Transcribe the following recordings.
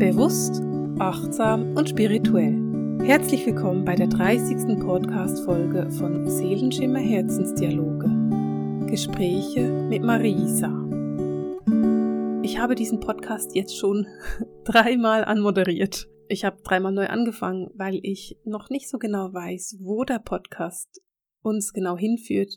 Bewusst, achtsam und spirituell. Herzlich willkommen bei der 30. Podcast-Folge von Seelenschimmer Herzensdialoge. Gespräche mit Marisa. Ich habe diesen Podcast jetzt schon dreimal anmoderiert. Ich habe dreimal neu angefangen, weil ich noch nicht so genau weiß, wo der Podcast uns genau hinführt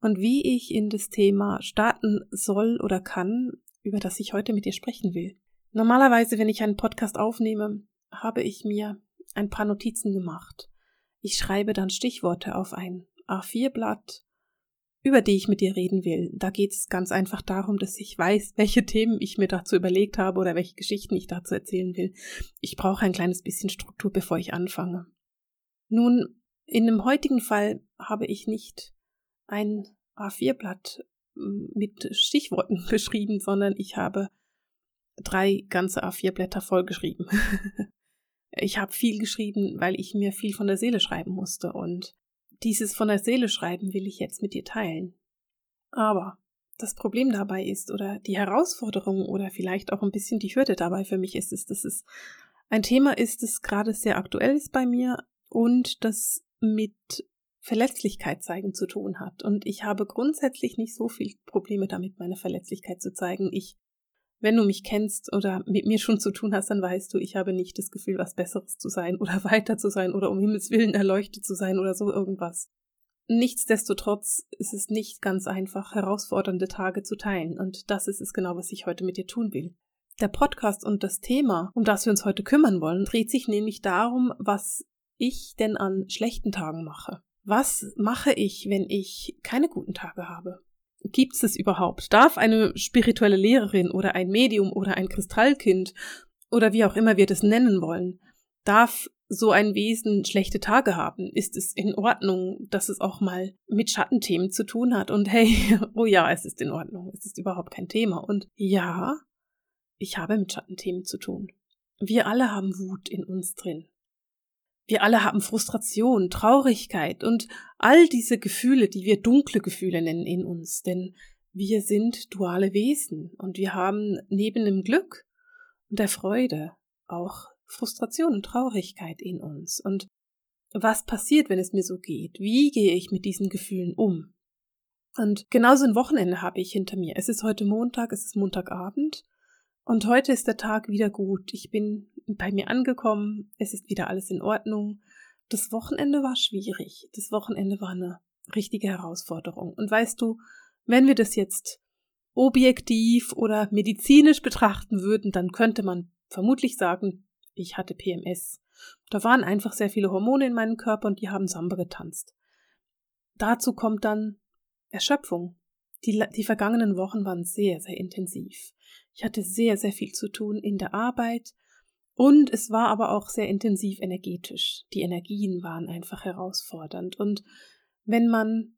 und wie ich in das Thema starten soll oder kann, über das ich heute mit dir sprechen will. Normalerweise, wenn ich einen Podcast aufnehme, habe ich mir ein paar Notizen gemacht. Ich schreibe dann Stichworte auf ein A4-Blatt, über die ich mit dir reden will. Da geht es ganz einfach darum, dass ich weiß, welche Themen ich mir dazu überlegt habe oder welche Geschichten ich dazu erzählen will. Ich brauche ein kleines bisschen Struktur, bevor ich anfange. Nun, in dem heutigen Fall habe ich nicht ein A4-Blatt mit Stichworten beschrieben, sondern ich habe drei ganze A4-Blätter vollgeschrieben. ich habe viel geschrieben, weil ich mir viel von der Seele schreiben musste und dieses von der Seele schreiben will ich jetzt mit dir teilen. Aber das Problem dabei ist oder die Herausforderung oder vielleicht auch ein bisschen die Hürde dabei für mich ist, ist, dass es ein Thema ist, das gerade sehr aktuell ist bei mir und das mit Verletzlichkeit zeigen zu tun hat. Und ich habe grundsätzlich nicht so viel Probleme damit, meine Verletzlichkeit zu zeigen. Ich wenn du mich kennst oder mit mir schon zu tun hast, dann weißt du, ich habe nicht das Gefühl, was Besseres zu sein oder weiter zu sein oder um Himmels Willen erleuchtet zu sein oder so irgendwas. Nichtsdestotrotz ist es nicht ganz einfach, herausfordernde Tage zu teilen, und das ist es genau, was ich heute mit dir tun will. Der Podcast und das Thema, um das wir uns heute kümmern wollen, dreht sich nämlich darum, was ich denn an schlechten Tagen mache. Was mache ich, wenn ich keine guten Tage habe? Gibt es überhaupt? Darf eine spirituelle Lehrerin oder ein Medium oder ein Kristallkind oder wie auch immer wir das nennen wollen, darf so ein Wesen schlechte Tage haben? Ist es in Ordnung, dass es auch mal mit Schattenthemen zu tun hat? Und hey, oh ja, es ist in Ordnung. Es ist überhaupt kein Thema. Und ja, ich habe mit Schattenthemen zu tun. Wir alle haben Wut in uns drin. Wir alle haben Frustration, Traurigkeit und all diese Gefühle, die wir dunkle Gefühle nennen in uns, denn wir sind duale Wesen und wir haben neben dem Glück und der Freude auch Frustration und Traurigkeit in uns. Und was passiert, wenn es mir so geht? Wie gehe ich mit diesen Gefühlen um? Und genauso ein Wochenende habe ich hinter mir. Es ist heute Montag, es ist Montagabend und heute ist der Tag wieder gut. Ich bin bei mir angekommen, es ist wieder alles in Ordnung. Das Wochenende war schwierig. Das Wochenende war eine richtige Herausforderung. Und weißt du, wenn wir das jetzt objektiv oder medizinisch betrachten würden, dann könnte man vermutlich sagen, ich hatte PMS. Da waren einfach sehr viele Hormone in meinem Körper und die haben Samba getanzt. Dazu kommt dann Erschöpfung. Die, die vergangenen Wochen waren sehr, sehr intensiv. Ich hatte sehr, sehr viel zu tun in der Arbeit, und es war aber auch sehr intensiv energetisch. Die Energien waren einfach herausfordernd. Und wenn man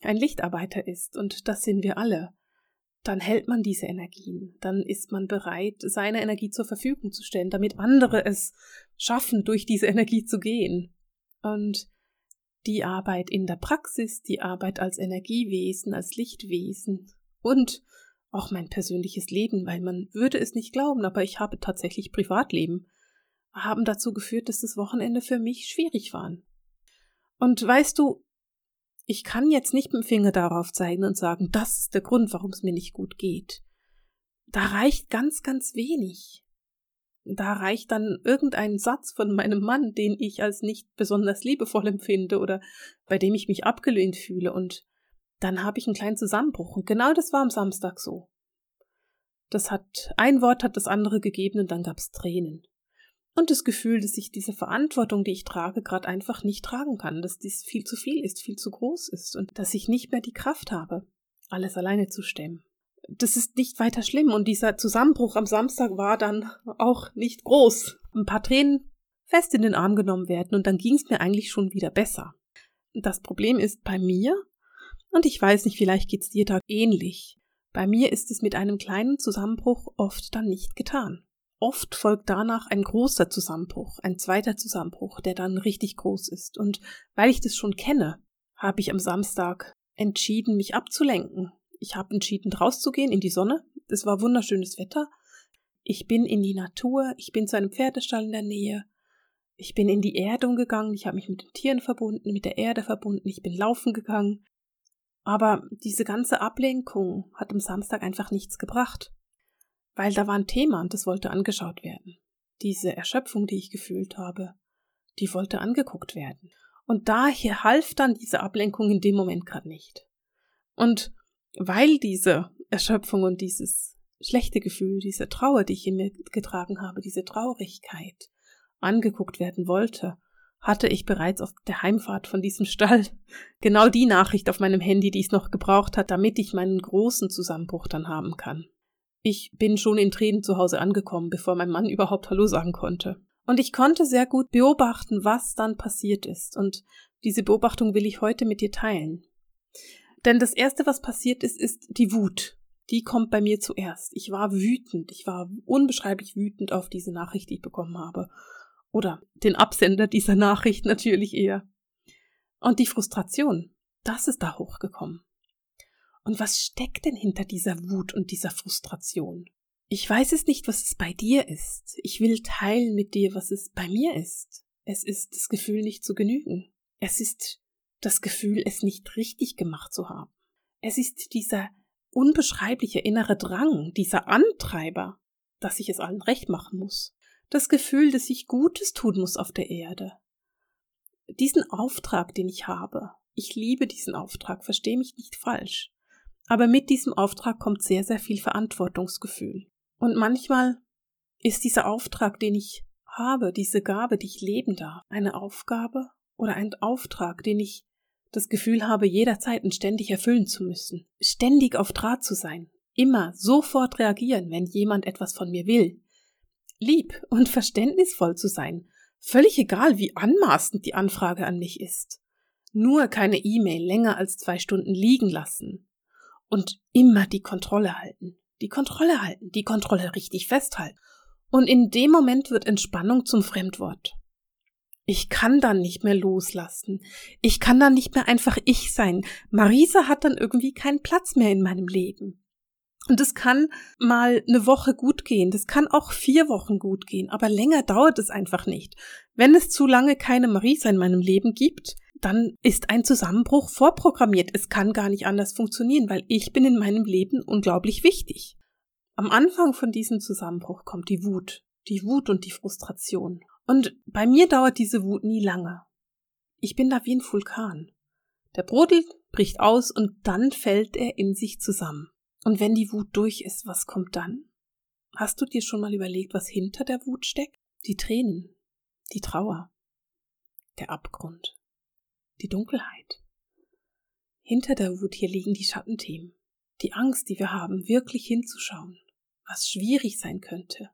ein Lichtarbeiter ist, und das sind wir alle, dann hält man diese Energien. Dann ist man bereit, seine Energie zur Verfügung zu stellen, damit andere es schaffen, durch diese Energie zu gehen. Und die Arbeit in der Praxis, die Arbeit als Energiewesen, als Lichtwesen und auch mein persönliches Leben, weil man würde es nicht glauben, aber ich habe tatsächlich Privatleben, haben dazu geführt, dass das Wochenende für mich schwierig war. Und weißt du, ich kann jetzt nicht mit dem Finger darauf zeigen und sagen, das ist der Grund, warum es mir nicht gut geht. Da reicht ganz, ganz wenig. Da reicht dann irgendein Satz von meinem Mann, den ich als nicht besonders liebevoll empfinde oder bei dem ich mich abgelehnt fühle und dann habe ich einen kleinen Zusammenbruch. Und genau das war am Samstag so. Das hat, ein Wort hat das andere gegeben und dann gab es Tränen. Und das Gefühl, dass ich diese Verantwortung, die ich trage, gerade einfach nicht tragen kann, dass dies viel zu viel ist, viel zu groß ist und dass ich nicht mehr die Kraft habe, alles alleine zu stemmen. Das ist nicht weiter schlimm und dieser Zusammenbruch am Samstag war dann auch nicht groß. Ein paar Tränen fest in den Arm genommen werden und dann ging es mir eigentlich schon wieder besser. Das Problem ist bei mir, und ich weiß nicht, vielleicht geht's dir da ähnlich. Bei mir ist es mit einem kleinen Zusammenbruch oft dann nicht getan. Oft folgt danach ein großer Zusammenbruch, ein zweiter Zusammenbruch, der dann richtig groß ist. Und weil ich das schon kenne, habe ich am Samstag entschieden, mich abzulenken. Ich habe entschieden, rauszugehen in die Sonne. Es war wunderschönes Wetter. Ich bin in die Natur, ich bin zu einem Pferdestall in der Nähe, ich bin in die Erdung gegangen, ich habe mich mit den Tieren verbunden, mit der Erde verbunden, ich bin laufen gegangen. Aber diese ganze Ablenkung hat am Samstag einfach nichts gebracht, weil da war ein Thema und das wollte angeschaut werden. Diese Erschöpfung, die ich gefühlt habe, die wollte angeguckt werden. Und daher half dann diese Ablenkung in dem Moment gerade nicht. Und weil diese Erschöpfung und dieses schlechte Gefühl, diese Trauer, die ich in mir getragen habe, diese Traurigkeit angeguckt werden wollte, hatte ich bereits auf der Heimfahrt von diesem Stall genau die Nachricht auf meinem Handy, die es noch gebraucht hat, damit ich meinen großen Zusammenbruch dann haben kann. Ich bin schon in Tränen zu Hause angekommen, bevor mein Mann überhaupt Hallo sagen konnte. Und ich konnte sehr gut beobachten, was dann passiert ist. Und diese Beobachtung will ich heute mit dir teilen. Denn das Erste, was passiert ist, ist die Wut. Die kommt bei mir zuerst. Ich war wütend. Ich war unbeschreiblich wütend auf diese Nachricht, die ich bekommen habe. Oder den Absender dieser Nachricht natürlich eher. Und die Frustration, das ist da hochgekommen. Und was steckt denn hinter dieser Wut und dieser Frustration? Ich weiß es nicht, was es bei dir ist. Ich will teilen mit dir, was es bei mir ist. Es ist das Gefühl, nicht zu genügen. Es ist das Gefühl, es nicht richtig gemacht zu haben. Es ist dieser unbeschreibliche innere Drang, dieser Antreiber, dass ich es allen recht machen muss. Das Gefühl, dass ich Gutes tun muss auf der Erde. Diesen Auftrag, den ich habe. Ich liebe diesen Auftrag, verstehe mich nicht falsch. Aber mit diesem Auftrag kommt sehr, sehr viel Verantwortungsgefühl. Und manchmal ist dieser Auftrag, den ich habe, diese Gabe, die ich leben darf, eine Aufgabe oder ein Auftrag, den ich das Gefühl habe, jederzeit und ständig erfüllen zu müssen, ständig auf Draht zu sein, immer sofort reagieren, wenn jemand etwas von mir will, lieb und verständnisvoll zu sein, völlig egal, wie anmaßend die Anfrage an mich ist, nur keine E-Mail länger als zwei Stunden liegen lassen. Und immer die Kontrolle halten, die Kontrolle halten, die Kontrolle richtig festhalten. Und in dem Moment wird Entspannung zum Fremdwort. Ich kann dann nicht mehr loslassen. Ich kann dann nicht mehr einfach ich sein. Marisa hat dann irgendwie keinen Platz mehr in meinem Leben. Und es kann mal eine Woche gut gehen, das kann auch vier Wochen gut gehen, aber länger dauert es einfach nicht. Wenn es zu lange keine Marisa in meinem Leben gibt, dann ist ein Zusammenbruch vorprogrammiert. Es kann gar nicht anders funktionieren, weil ich bin in meinem Leben unglaublich wichtig. Am Anfang von diesem Zusammenbruch kommt die Wut, die Wut und die Frustration. Und bei mir dauert diese Wut nie lange. Ich bin da wie ein Vulkan. Der brodelt, bricht aus und dann fällt er in sich zusammen. Und wenn die Wut durch ist, was kommt dann? Hast du dir schon mal überlegt, was hinter der Wut steckt? Die Tränen, die Trauer, der Abgrund, die Dunkelheit. Hinter der Wut hier liegen die Schattenthemen, die Angst, die wir haben, wirklich hinzuschauen, was schwierig sein könnte,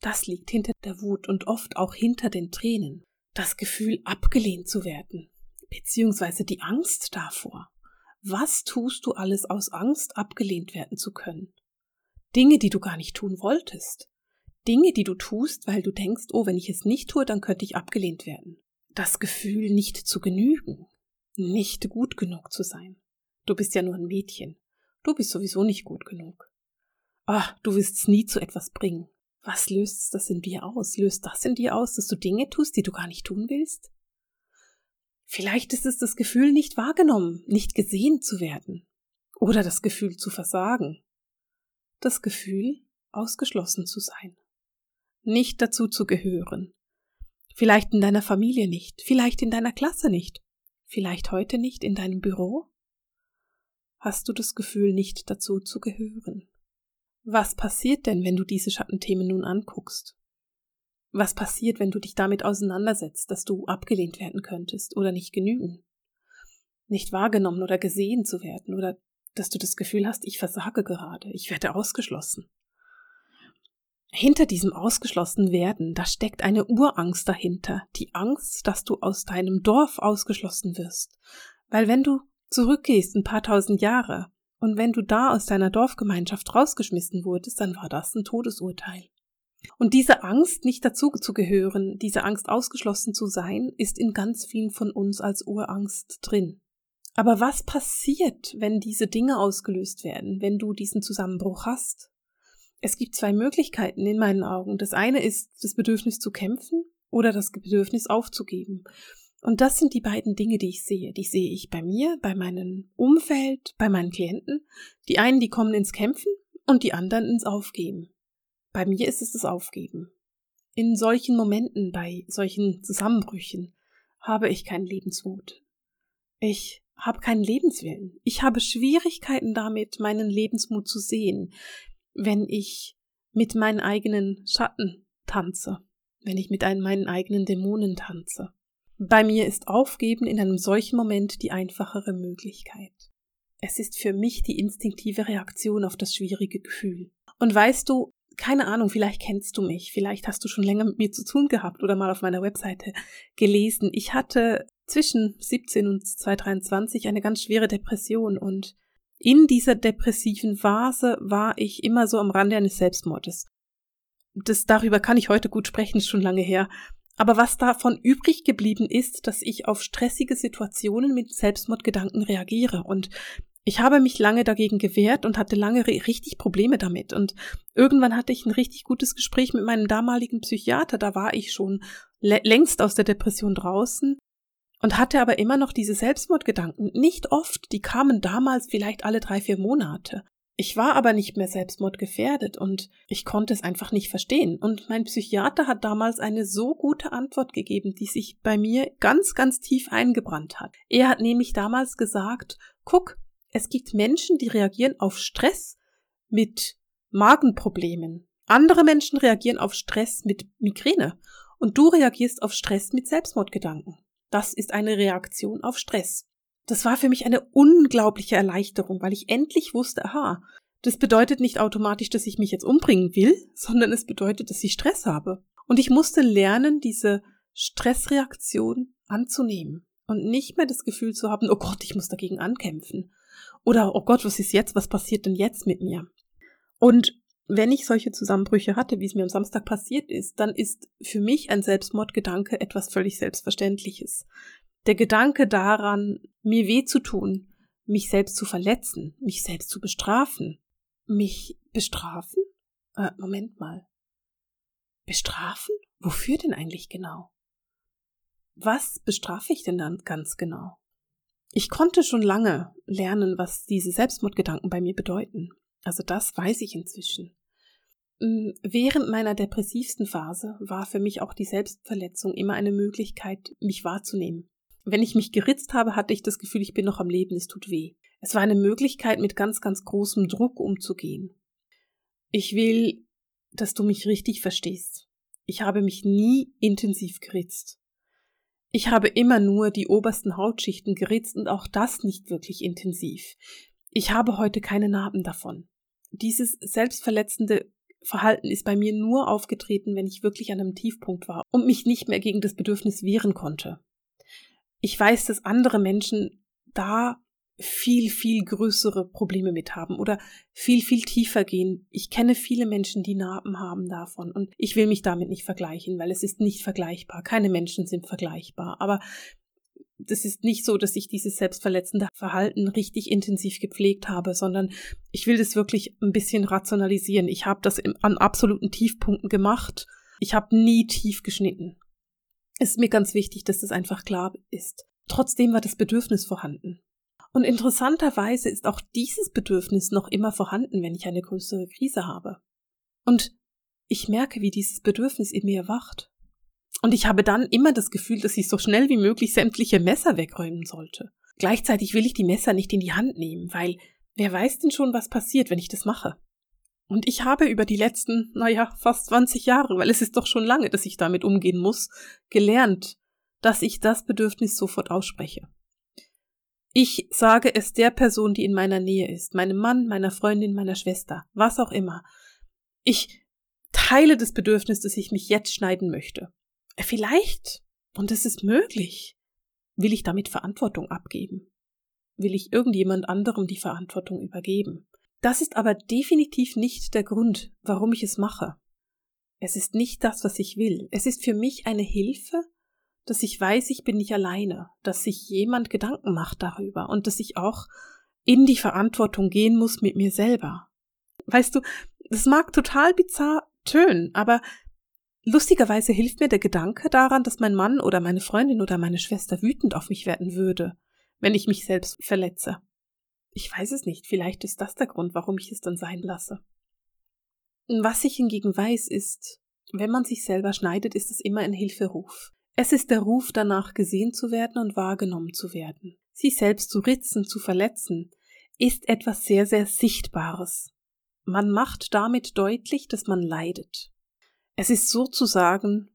das liegt hinter der Wut und oft auch hinter den Tränen. Das Gefühl, abgelehnt zu werden, beziehungsweise die Angst davor. Was tust du alles aus Angst, abgelehnt werden zu können? Dinge, die du gar nicht tun wolltest. Dinge, die du tust, weil du denkst, oh, wenn ich es nicht tue, dann könnte ich abgelehnt werden. Das Gefühl, nicht zu genügen, nicht gut genug zu sein. Du bist ja nur ein Mädchen. Du bist sowieso nicht gut genug. Ah, du wirst's nie zu etwas bringen. Was löst das in dir aus? Löst das in dir aus, dass du Dinge tust, die du gar nicht tun willst? Vielleicht ist es das Gefühl, nicht wahrgenommen, nicht gesehen zu werden. Oder das Gefühl zu versagen. Das Gefühl, ausgeschlossen zu sein. Nicht dazu zu gehören. Vielleicht in deiner Familie nicht, vielleicht in deiner Klasse nicht, vielleicht heute nicht in deinem Büro? Hast du das Gefühl, nicht dazu zu gehören? Was passiert denn, wenn du diese Schattenthemen nun anguckst? Was passiert, wenn du dich damit auseinandersetzt, dass du abgelehnt werden könntest oder nicht genügen? Nicht wahrgenommen oder gesehen zu werden oder dass du das Gefühl hast, ich versage gerade, ich werde ausgeschlossen. Hinter diesem ausgeschlossen werden, da steckt eine Urangst dahinter, die Angst, dass du aus deinem Dorf ausgeschlossen wirst. Weil wenn du zurückgehst ein paar tausend Jahre, und wenn du da aus deiner Dorfgemeinschaft rausgeschmissen wurdest, dann war das ein Todesurteil. Und diese Angst, nicht dazu zu gehören, diese Angst ausgeschlossen zu sein, ist in ganz vielen von uns als Urangst drin. Aber was passiert, wenn diese Dinge ausgelöst werden, wenn du diesen Zusammenbruch hast? Es gibt zwei Möglichkeiten in meinen Augen. Das eine ist das Bedürfnis zu kämpfen oder das Bedürfnis aufzugeben. Und das sind die beiden Dinge, die ich sehe. Die sehe ich bei mir, bei meinem Umfeld, bei meinen Klienten. Die einen, die kommen ins Kämpfen und die anderen ins Aufgeben. Bei mir ist es das Aufgeben. In solchen Momenten, bei solchen Zusammenbrüchen, habe ich keinen Lebensmut. Ich habe keinen Lebenswillen. Ich habe Schwierigkeiten damit, meinen Lebensmut zu sehen, wenn ich mit meinen eigenen Schatten tanze, wenn ich mit meinen eigenen Dämonen tanze. Bei mir ist Aufgeben in einem solchen Moment die einfachere Möglichkeit. Es ist für mich die instinktive Reaktion auf das schwierige Gefühl. Und weißt du, keine Ahnung, vielleicht kennst du mich, vielleicht hast du schon länger mit mir zu tun gehabt oder mal auf meiner Webseite gelesen. Ich hatte zwischen 17 und 2023 eine ganz schwere Depression und in dieser depressiven Phase war ich immer so am Rande eines Selbstmordes. Das darüber kann ich heute gut sprechen, ist schon lange her. Aber was davon übrig geblieben ist, dass ich auf stressige Situationen mit Selbstmordgedanken reagiere. Und ich habe mich lange dagegen gewehrt und hatte lange richtig Probleme damit. Und irgendwann hatte ich ein richtig gutes Gespräch mit meinem damaligen Psychiater. Da war ich schon längst aus der Depression draußen und hatte aber immer noch diese Selbstmordgedanken. Nicht oft, die kamen damals vielleicht alle drei, vier Monate. Ich war aber nicht mehr selbstmordgefährdet und ich konnte es einfach nicht verstehen. Und mein Psychiater hat damals eine so gute Antwort gegeben, die sich bei mir ganz, ganz tief eingebrannt hat. Er hat nämlich damals gesagt, guck, es gibt Menschen, die reagieren auf Stress mit Magenproblemen. Andere Menschen reagieren auf Stress mit Migräne. Und du reagierst auf Stress mit Selbstmordgedanken. Das ist eine Reaktion auf Stress. Das war für mich eine unglaubliche Erleichterung, weil ich endlich wusste, aha, das bedeutet nicht automatisch, dass ich mich jetzt umbringen will, sondern es bedeutet, dass ich Stress habe. Und ich musste lernen, diese Stressreaktion anzunehmen und nicht mehr das Gefühl zu haben, oh Gott, ich muss dagegen ankämpfen. Oder, oh Gott, was ist jetzt? Was passiert denn jetzt mit mir? Und wenn ich solche Zusammenbrüche hatte, wie es mir am Samstag passiert ist, dann ist für mich ein Selbstmordgedanke etwas völlig Selbstverständliches. Der Gedanke daran, mir weh zu tun, mich selbst zu verletzen, mich selbst zu bestrafen. Mich bestrafen? Äh, Moment mal. Bestrafen? Wofür denn eigentlich genau? Was bestrafe ich denn dann ganz genau? Ich konnte schon lange lernen, was diese Selbstmordgedanken bei mir bedeuten. Also das weiß ich inzwischen. Mm, während meiner depressivsten Phase war für mich auch die Selbstverletzung immer eine Möglichkeit, mich wahrzunehmen. Wenn ich mich geritzt habe, hatte ich das Gefühl, ich bin noch am Leben, es tut weh. Es war eine Möglichkeit, mit ganz, ganz großem Druck umzugehen. Ich will, dass du mich richtig verstehst. Ich habe mich nie intensiv geritzt. Ich habe immer nur die obersten Hautschichten geritzt und auch das nicht wirklich intensiv. Ich habe heute keine Narben davon. Dieses selbstverletzende Verhalten ist bei mir nur aufgetreten, wenn ich wirklich an einem Tiefpunkt war und mich nicht mehr gegen das Bedürfnis wehren konnte. Ich weiß, dass andere Menschen da viel, viel größere Probleme mit haben oder viel, viel tiefer gehen. Ich kenne viele Menschen, die Narben haben davon und ich will mich damit nicht vergleichen, weil es ist nicht vergleichbar. Keine Menschen sind vergleichbar. Aber das ist nicht so, dass ich dieses selbstverletzende Verhalten richtig intensiv gepflegt habe, sondern ich will das wirklich ein bisschen rationalisieren. Ich habe das an absoluten Tiefpunkten gemacht. Ich habe nie tief geschnitten. Ist mir ganz wichtig, dass das einfach klar ist. Trotzdem war das Bedürfnis vorhanden. Und interessanterweise ist auch dieses Bedürfnis noch immer vorhanden, wenn ich eine größere Krise habe. Und ich merke, wie dieses Bedürfnis in mir wacht. Und ich habe dann immer das Gefühl, dass ich so schnell wie möglich sämtliche Messer wegräumen sollte. Gleichzeitig will ich die Messer nicht in die Hand nehmen, weil wer weiß denn schon, was passiert, wenn ich das mache? Und ich habe über die letzten, naja, fast 20 Jahre, weil es ist doch schon lange, dass ich damit umgehen muss, gelernt, dass ich das Bedürfnis sofort ausspreche. Ich sage es der Person, die in meiner Nähe ist, meinem Mann, meiner Freundin, meiner Schwester, was auch immer. Ich teile das Bedürfnis, dass ich mich jetzt schneiden möchte. Vielleicht, und es ist möglich, will ich damit Verantwortung abgeben. Will ich irgendjemand anderem die Verantwortung übergeben. Das ist aber definitiv nicht der Grund, warum ich es mache. Es ist nicht das, was ich will. Es ist für mich eine Hilfe, dass ich weiß, ich bin nicht alleine, dass sich jemand Gedanken macht darüber und dass ich auch in die Verantwortung gehen muss mit mir selber. Weißt du, Das mag total bizarr tönen, aber lustigerweise hilft mir der Gedanke daran, dass mein Mann oder meine Freundin oder meine Schwester wütend auf mich werden würde, wenn ich mich selbst verletze. Ich weiß es nicht, vielleicht ist das der Grund, warum ich es dann sein lasse. Was ich hingegen weiß, ist, wenn man sich selber schneidet, ist es immer ein Hilferuf. Es ist der Ruf danach, gesehen zu werden und wahrgenommen zu werden. Sich selbst zu ritzen, zu verletzen, ist etwas sehr, sehr Sichtbares. Man macht damit deutlich, dass man leidet. Es ist sozusagen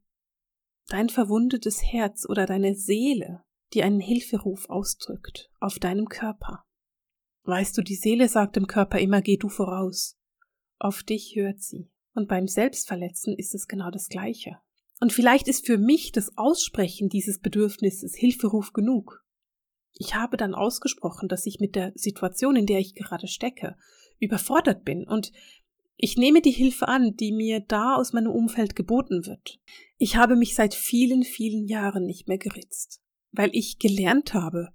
dein verwundetes Herz oder deine Seele, die einen Hilferuf ausdrückt auf deinem Körper. Weißt du, die Seele sagt dem Körper immer, geh du voraus. Auf dich hört sie. Und beim Selbstverletzen ist es genau das Gleiche. Und vielleicht ist für mich das Aussprechen dieses Bedürfnisses Hilferuf genug. Ich habe dann ausgesprochen, dass ich mit der Situation, in der ich gerade stecke, überfordert bin und ich nehme die Hilfe an, die mir da aus meinem Umfeld geboten wird. Ich habe mich seit vielen, vielen Jahren nicht mehr geritzt, weil ich gelernt habe,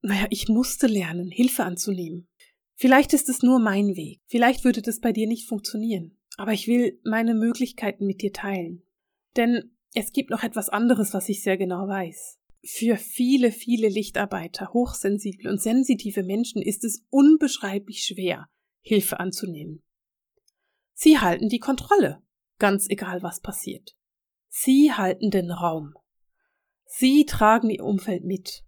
naja, ich musste lernen, Hilfe anzunehmen. Vielleicht ist es nur mein Weg, vielleicht würde das bei dir nicht funktionieren, aber ich will meine Möglichkeiten mit dir teilen. Denn es gibt noch etwas anderes, was ich sehr genau weiß. Für viele, viele Lichtarbeiter, hochsensible und sensitive Menschen ist es unbeschreiblich schwer, Hilfe anzunehmen. Sie halten die Kontrolle, ganz egal was passiert. Sie halten den Raum. Sie tragen ihr Umfeld mit.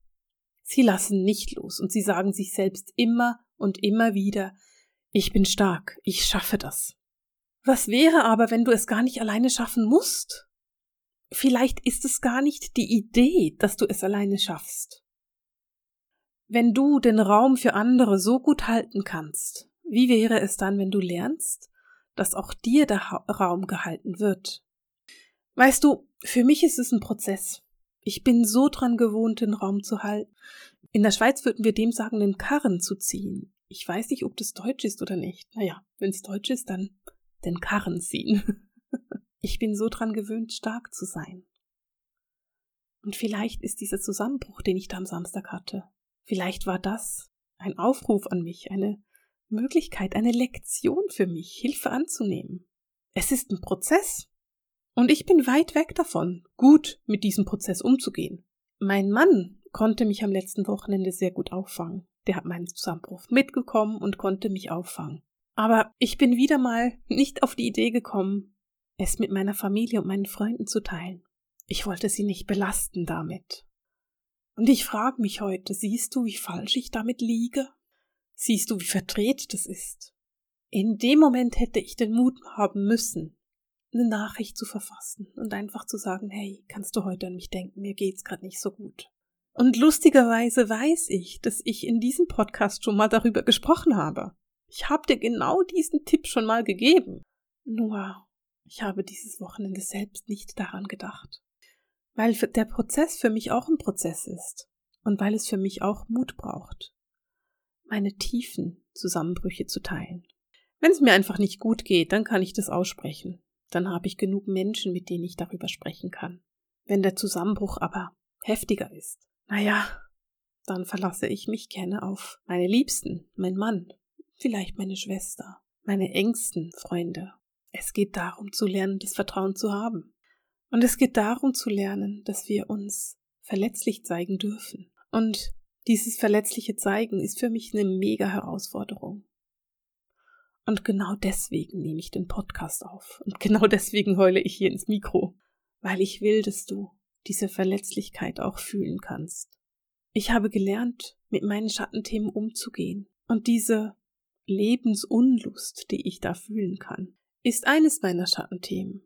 Sie lassen nicht los und sie sagen sich selbst immer und immer wieder, ich bin stark, ich schaffe das. Was wäre aber, wenn du es gar nicht alleine schaffen musst? Vielleicht ist es gar nicht die Idee, dass du es alleine schaffst. Wenn du den Raum für andere so gut halten kannst, wie wäre es dann, wenn du lernst, dass auch dir der Raum gehalten wird? Weißt du, für mich ist es ein Prozess. Ich bin so dran gewohnt, den Raum zu halten. In der Schweiz würden wir dem sagen, den Karren zu ziehen. Ich weiß nicht, ob das Deutsch ist oder nicht. Naja, wenn es Deutsch ist, dann den Karren ziehen. ich bin so dran gewöhnt, stark zu sein. Und vielleicht ist dieser Zusammenbruch, den ich da am Samstag hatte, vielleicht war das ein Aufruf an mich, eine Möglichkeit, eine Lektion für mich, Hilfe anzunehmen. Es ist ein Prozess. Und ich bin weit weg davon, gut mit diesem Prozess umzugehen. Mein Mann konnte mich am letzten Wochenende sehr gut auffangen. Der hat meinen Zusammenbruch mitgekommen und konnte mich auffangen. Aber ich bin wieder mal nicht auf die Idee gekommen, es mit meiner Familie und meinen Freunden zu teilen. Ich wollte sie nicht belasten damit. Und ich frage mich heute, siehst du, wie falsch ich damit liege? Siehst du, wie verdreht das ist? In dem Moment hätte ich den Mut haben müssen, eine Nachricht zu verfassen und einfach zu sagen, hey, kannst du heute an mich denken, mir geht's gerade nicht so gut. Und lustigerweise weiß ich, dass ich in diesem Podcast schon mal darüber gesprochen habe. Ich habe dir genau diesen Tipp schon mal gegeben. Nur, ich habe dieses Wochenende selbst nicht daran gedacht. Weil der Prozess für mich auch ein Prozess ist. Und weil es für mich auch Mut braucht, meine tiefen Zusammenbrüche zu teilen. Wenn es mir einfach nicht gut geht, dann kann ich das aussprechen dann habe ich genug Menschen, mit denen ich darüber sprechen kann. Wenn der Zusammenbruch aber heftiger ist, naja, dann verlasse ich mich gerne auf meine Liebsten, mein Mann, vielleicht meine Schwester, meine engsten Freunde. Es geht darum zu lernen, das Vertrauen zu haben. Und es geht darum zu lernen, dass wir uns verletzlich zeigen dürfen. Und dieses verletzliche Zeigen ist für mich eine mega Herausforderung. Und genau deswegen nehme ich den Podcast auf. Und genau deswegen heule ich hier ins Mikro. Weil ich will, dass du diese Verletzlichkeit auch fühlen kannst. Ich habe gelernt, mit meinen Schattenthemen umzugehen. Und diese Lebensunlust, die ich da fühlen kann, ist eines meiner Schattenthemen.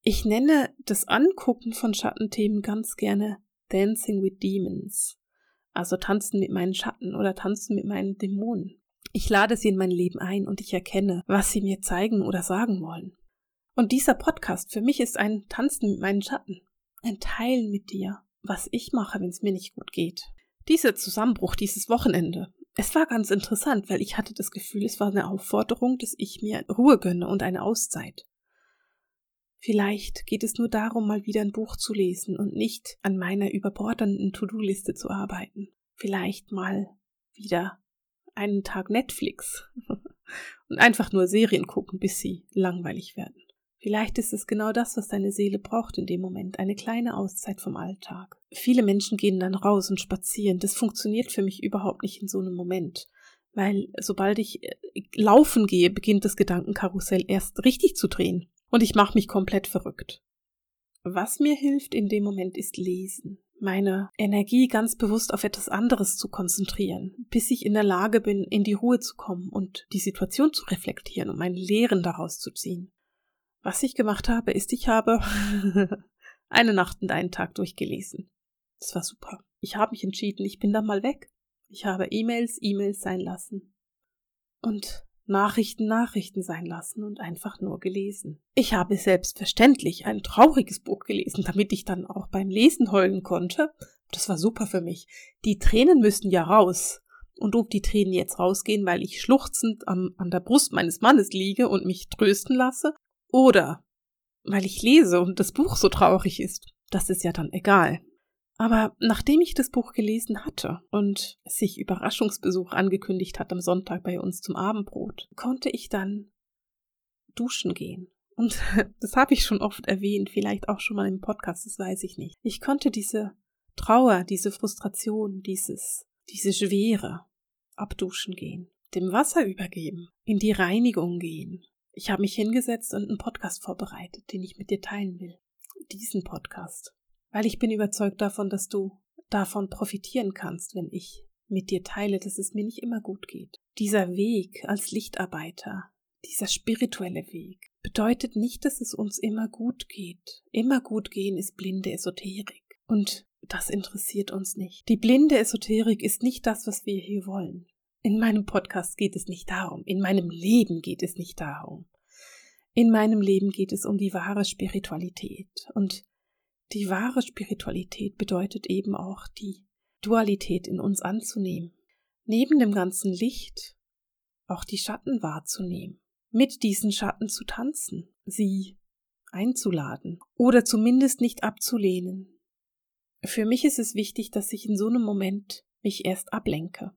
Ich nenne das Angucken von Schattenthemen ganz gerne Dancing with Demons, also tanzen mit meinen Schatten oder tanzen mit meinen Dämonen. Ich lade sie in mein Leben ein und ich erkenne, was sie mir zeigen oder sagen wollen. Und dieser Podcast für mich ist ein Tanzen mit meinen Schatten, ein Teilen mit dir, was ich mache, wenn es mir nicht gut geht. Dieser Zusammenbruch, dieses Wochenende, es war ganz interessant, weil ich hatte das Gefühl, es war eine Aufforderung, dass ich mir Ruhe gönne und eine Auszeit. Vielleicht geht es nur darum, mal wieder ein Buch zu lesen und nicht an meiner überbordernden To-Do-Liste zu arbeiten. Vielleicht mal wieder einen Tag Netflix. und einfach nur Serien gucken, bis sie langweilig werden. Vielleicht ist es genau das, was deine Seele braucht in dem Moment, eine kleine Auszeit vom Alltag. Viele Menschen gehen dann raus und spazieren. Das funktioniert für mich überhaupt nicht in so einem Moment, weil sobald ich äh, laufen gehe, beginnt das Gedankenkarussell erst richtig zu drehen und ich mache mich komplett verrückt. Was mir hilft in dem Moment ist lesen meine Energie ganz bewusst auf etwas anderes zu konzentrieren, bis ich in der Lage bin, in die Ruhe zu kommen und die Situation zu reflektieren und meine Lehren daraus zu ziehen. Was ich gemacht habe, ist, ich habe eine Nacht und einen Tag durchgelesen. Das war super. Ich habe mich entschieden, ich bin da mal weg. Ich habe E-Mails, E-Mails sein lassen. Und Nachrichten Nachrichten sein lassen und einfach nur gelesen. Ich habe selbstverständlich ein trauriges Buch gelesen, damit ich dann auch beim Lesen heulen konnte. Das war super für mich. Die Tränen müssen ja raus. Und ob die Tränen jetzt rausgehen, weil ich schluchzend am, an der Brust meines Mannes liege und mich trösten lasse, oder weil ich lese und das Buch so traurig ist, das ist ja dann egal. Aber nachdem ich das Buch gelesen hatte und sich Überraschungsbesuch angekündigt hat am Sonntag bei uns zum Abendbrot, konnte ich dann duschen gehen. Und das habe ich schon oft erwähnt, vielleicht auch schon mal im Podcast, das weiß ich nicht. Ich konnte diese Trauer, diese Frustration, dieses, diese Schwere abduschen gehen, dem Wasser übergeben, in die Reinigung gehen. Ich habe mich hingesetzt und einen Podcast vorbereitet, den ich mit dir teilen will. Diesen Podcast weil ich bin überzeugt davon, dass du davon profitieren kannst, wenn ich mit dir teile, dass es mir nicht immer gut geht. Dieser Weg als Lichtarbeiter, dieser spirituelle Weg, bedeutet nicht, dass es uns immer gut geht. Immer gut gehen ist blinde Esoterik. Und das interessiert uns nicht. Die blinde Esoterik ist nicht das, was wir hier wollen. In meinem Podcast geht es nicht darum. In meinem Leben geht es nicht darum. In meinem Leben geht es um die wahre Spiritualität. Und die wahre Spiritualität bedeutet eben auch die Dualität in uns anzunehmen, neben dem ganzen Licht auch die Schatten wahrzunehmen, mit diesen Schatten zu tanzen, sie einzuladen oder zumindest nicht abzulehnen. Für mich ist es wichtig, dass ich in so einem Moment mich erst ablenke.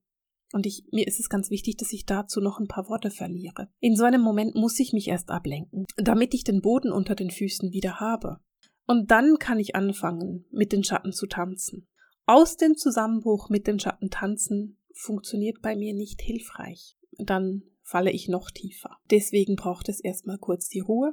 Und ich, mir ist es ganz wichtig, dass ich dazu noch ein paar Worte verliere. In so einem Moment muss ich mich erst ablenken, damit ich den Boden unter den Füßen wieder habe. Und dann kann ich anfangen, mit den Schatten zu tanzen. Aus dem Zusammenbruch mit den Schatten tanzen funktioniert bei mir nicht hilfreich. Dann falle ich noch tiefer. Deswegen braucht es erstmal kurz die Ruhe,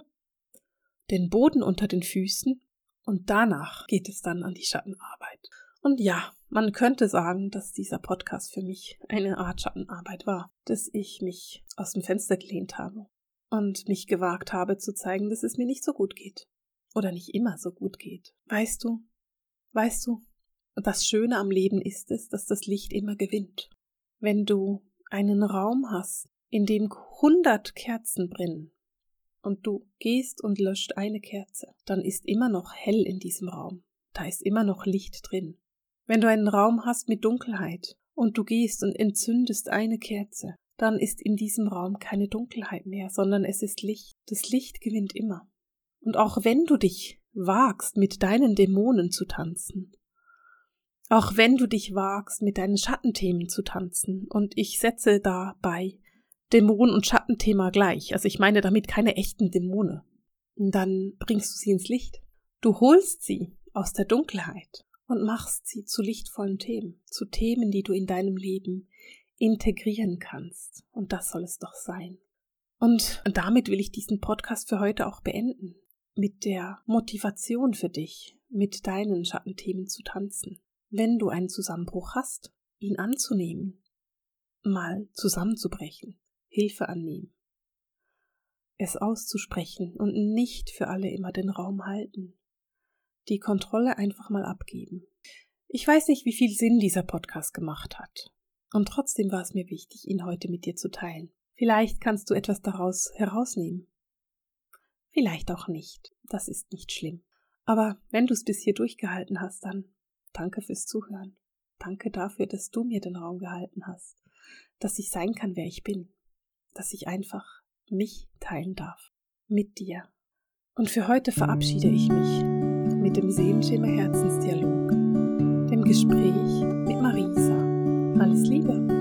den Boden unter den Füßen und danach geht es dann an die Schattenarbeit. Und ja, man könnte sagen, dass dieser Podcast für mich eine Art Schattenarbeit war, dass ich mich aus dem Fenster gelehnt habe und mich gewagt habe zu zeigen, dass es mir nicht so gut geht oder nicht immer so gut geht. Weißt du, weißt du, das Schöne am Leben ist es, dass das Licht immer gewinnt. Wenn du einen Raum hast, in dem hundert Kerzen brennen, und du gehst und löscht eine Kerze, dann ist immer noch hell in diesem Raum. Da ist immer noch Licht drin. Wenn du einen Raum hast mit Dunkelheit und du gehst und entzündest eine Kerze, dann ist in diesem Raum keine Dunkelheit mehr, sondern es ist Licht. Das Licht gewinnt immer. Und auch wenn du dich wagst, mit deinen Dämonen zu tanzen, auch wenn du dich wagst, mit deinen Schattenthemen zu tanzen, und ich setze dabei Dämonen und Schattenthema gleich, also ich meine damit keine echten Dämonen, dann bringst du sie ins Licht. Du holst sie aus der Dunkelheit und machst sie zu lichtvollen Themen, zu Themen, die du in deinem Leben integrieren kannst. Und das soll es doch sein. Und damit will ich diesen Podcast für heute auch beenden mit der Motivation für dich, mit deinen Schattenthemen zu tanzen. Wenn du einen Zusammenbruch hast, ihn anzunehmen, mal zusammenzubrechen, Hilfe annehmen, es auszusprechen und nicht für alle immer den Raum halten, die Kontrolle einfach mal abgeben. Ich weiß nicht, wie viel Sinn dieser Podcast gemacht hat. Und trotzdem war es mir wichtig, ihn heute mit dir zu teilen. Vielleicht kannst du etwas daraus herausnehmen. Vielleicht auch nicht. Das ist nicht schlimm. Aber wenn du es bis hier durchgehalten hast, dann danke fürs Zuhören. Danke dafür, dass du mir den Raum gehalten hast. Dass ich sein kann, wer ich bin. Dass ich einfach mich teilen darf. Mit dir. Und für heute verabschiede ich mich mit dem Seelenschimmer Herzensdialog. Dem Gespräch mit Marisa. Alles Liebe.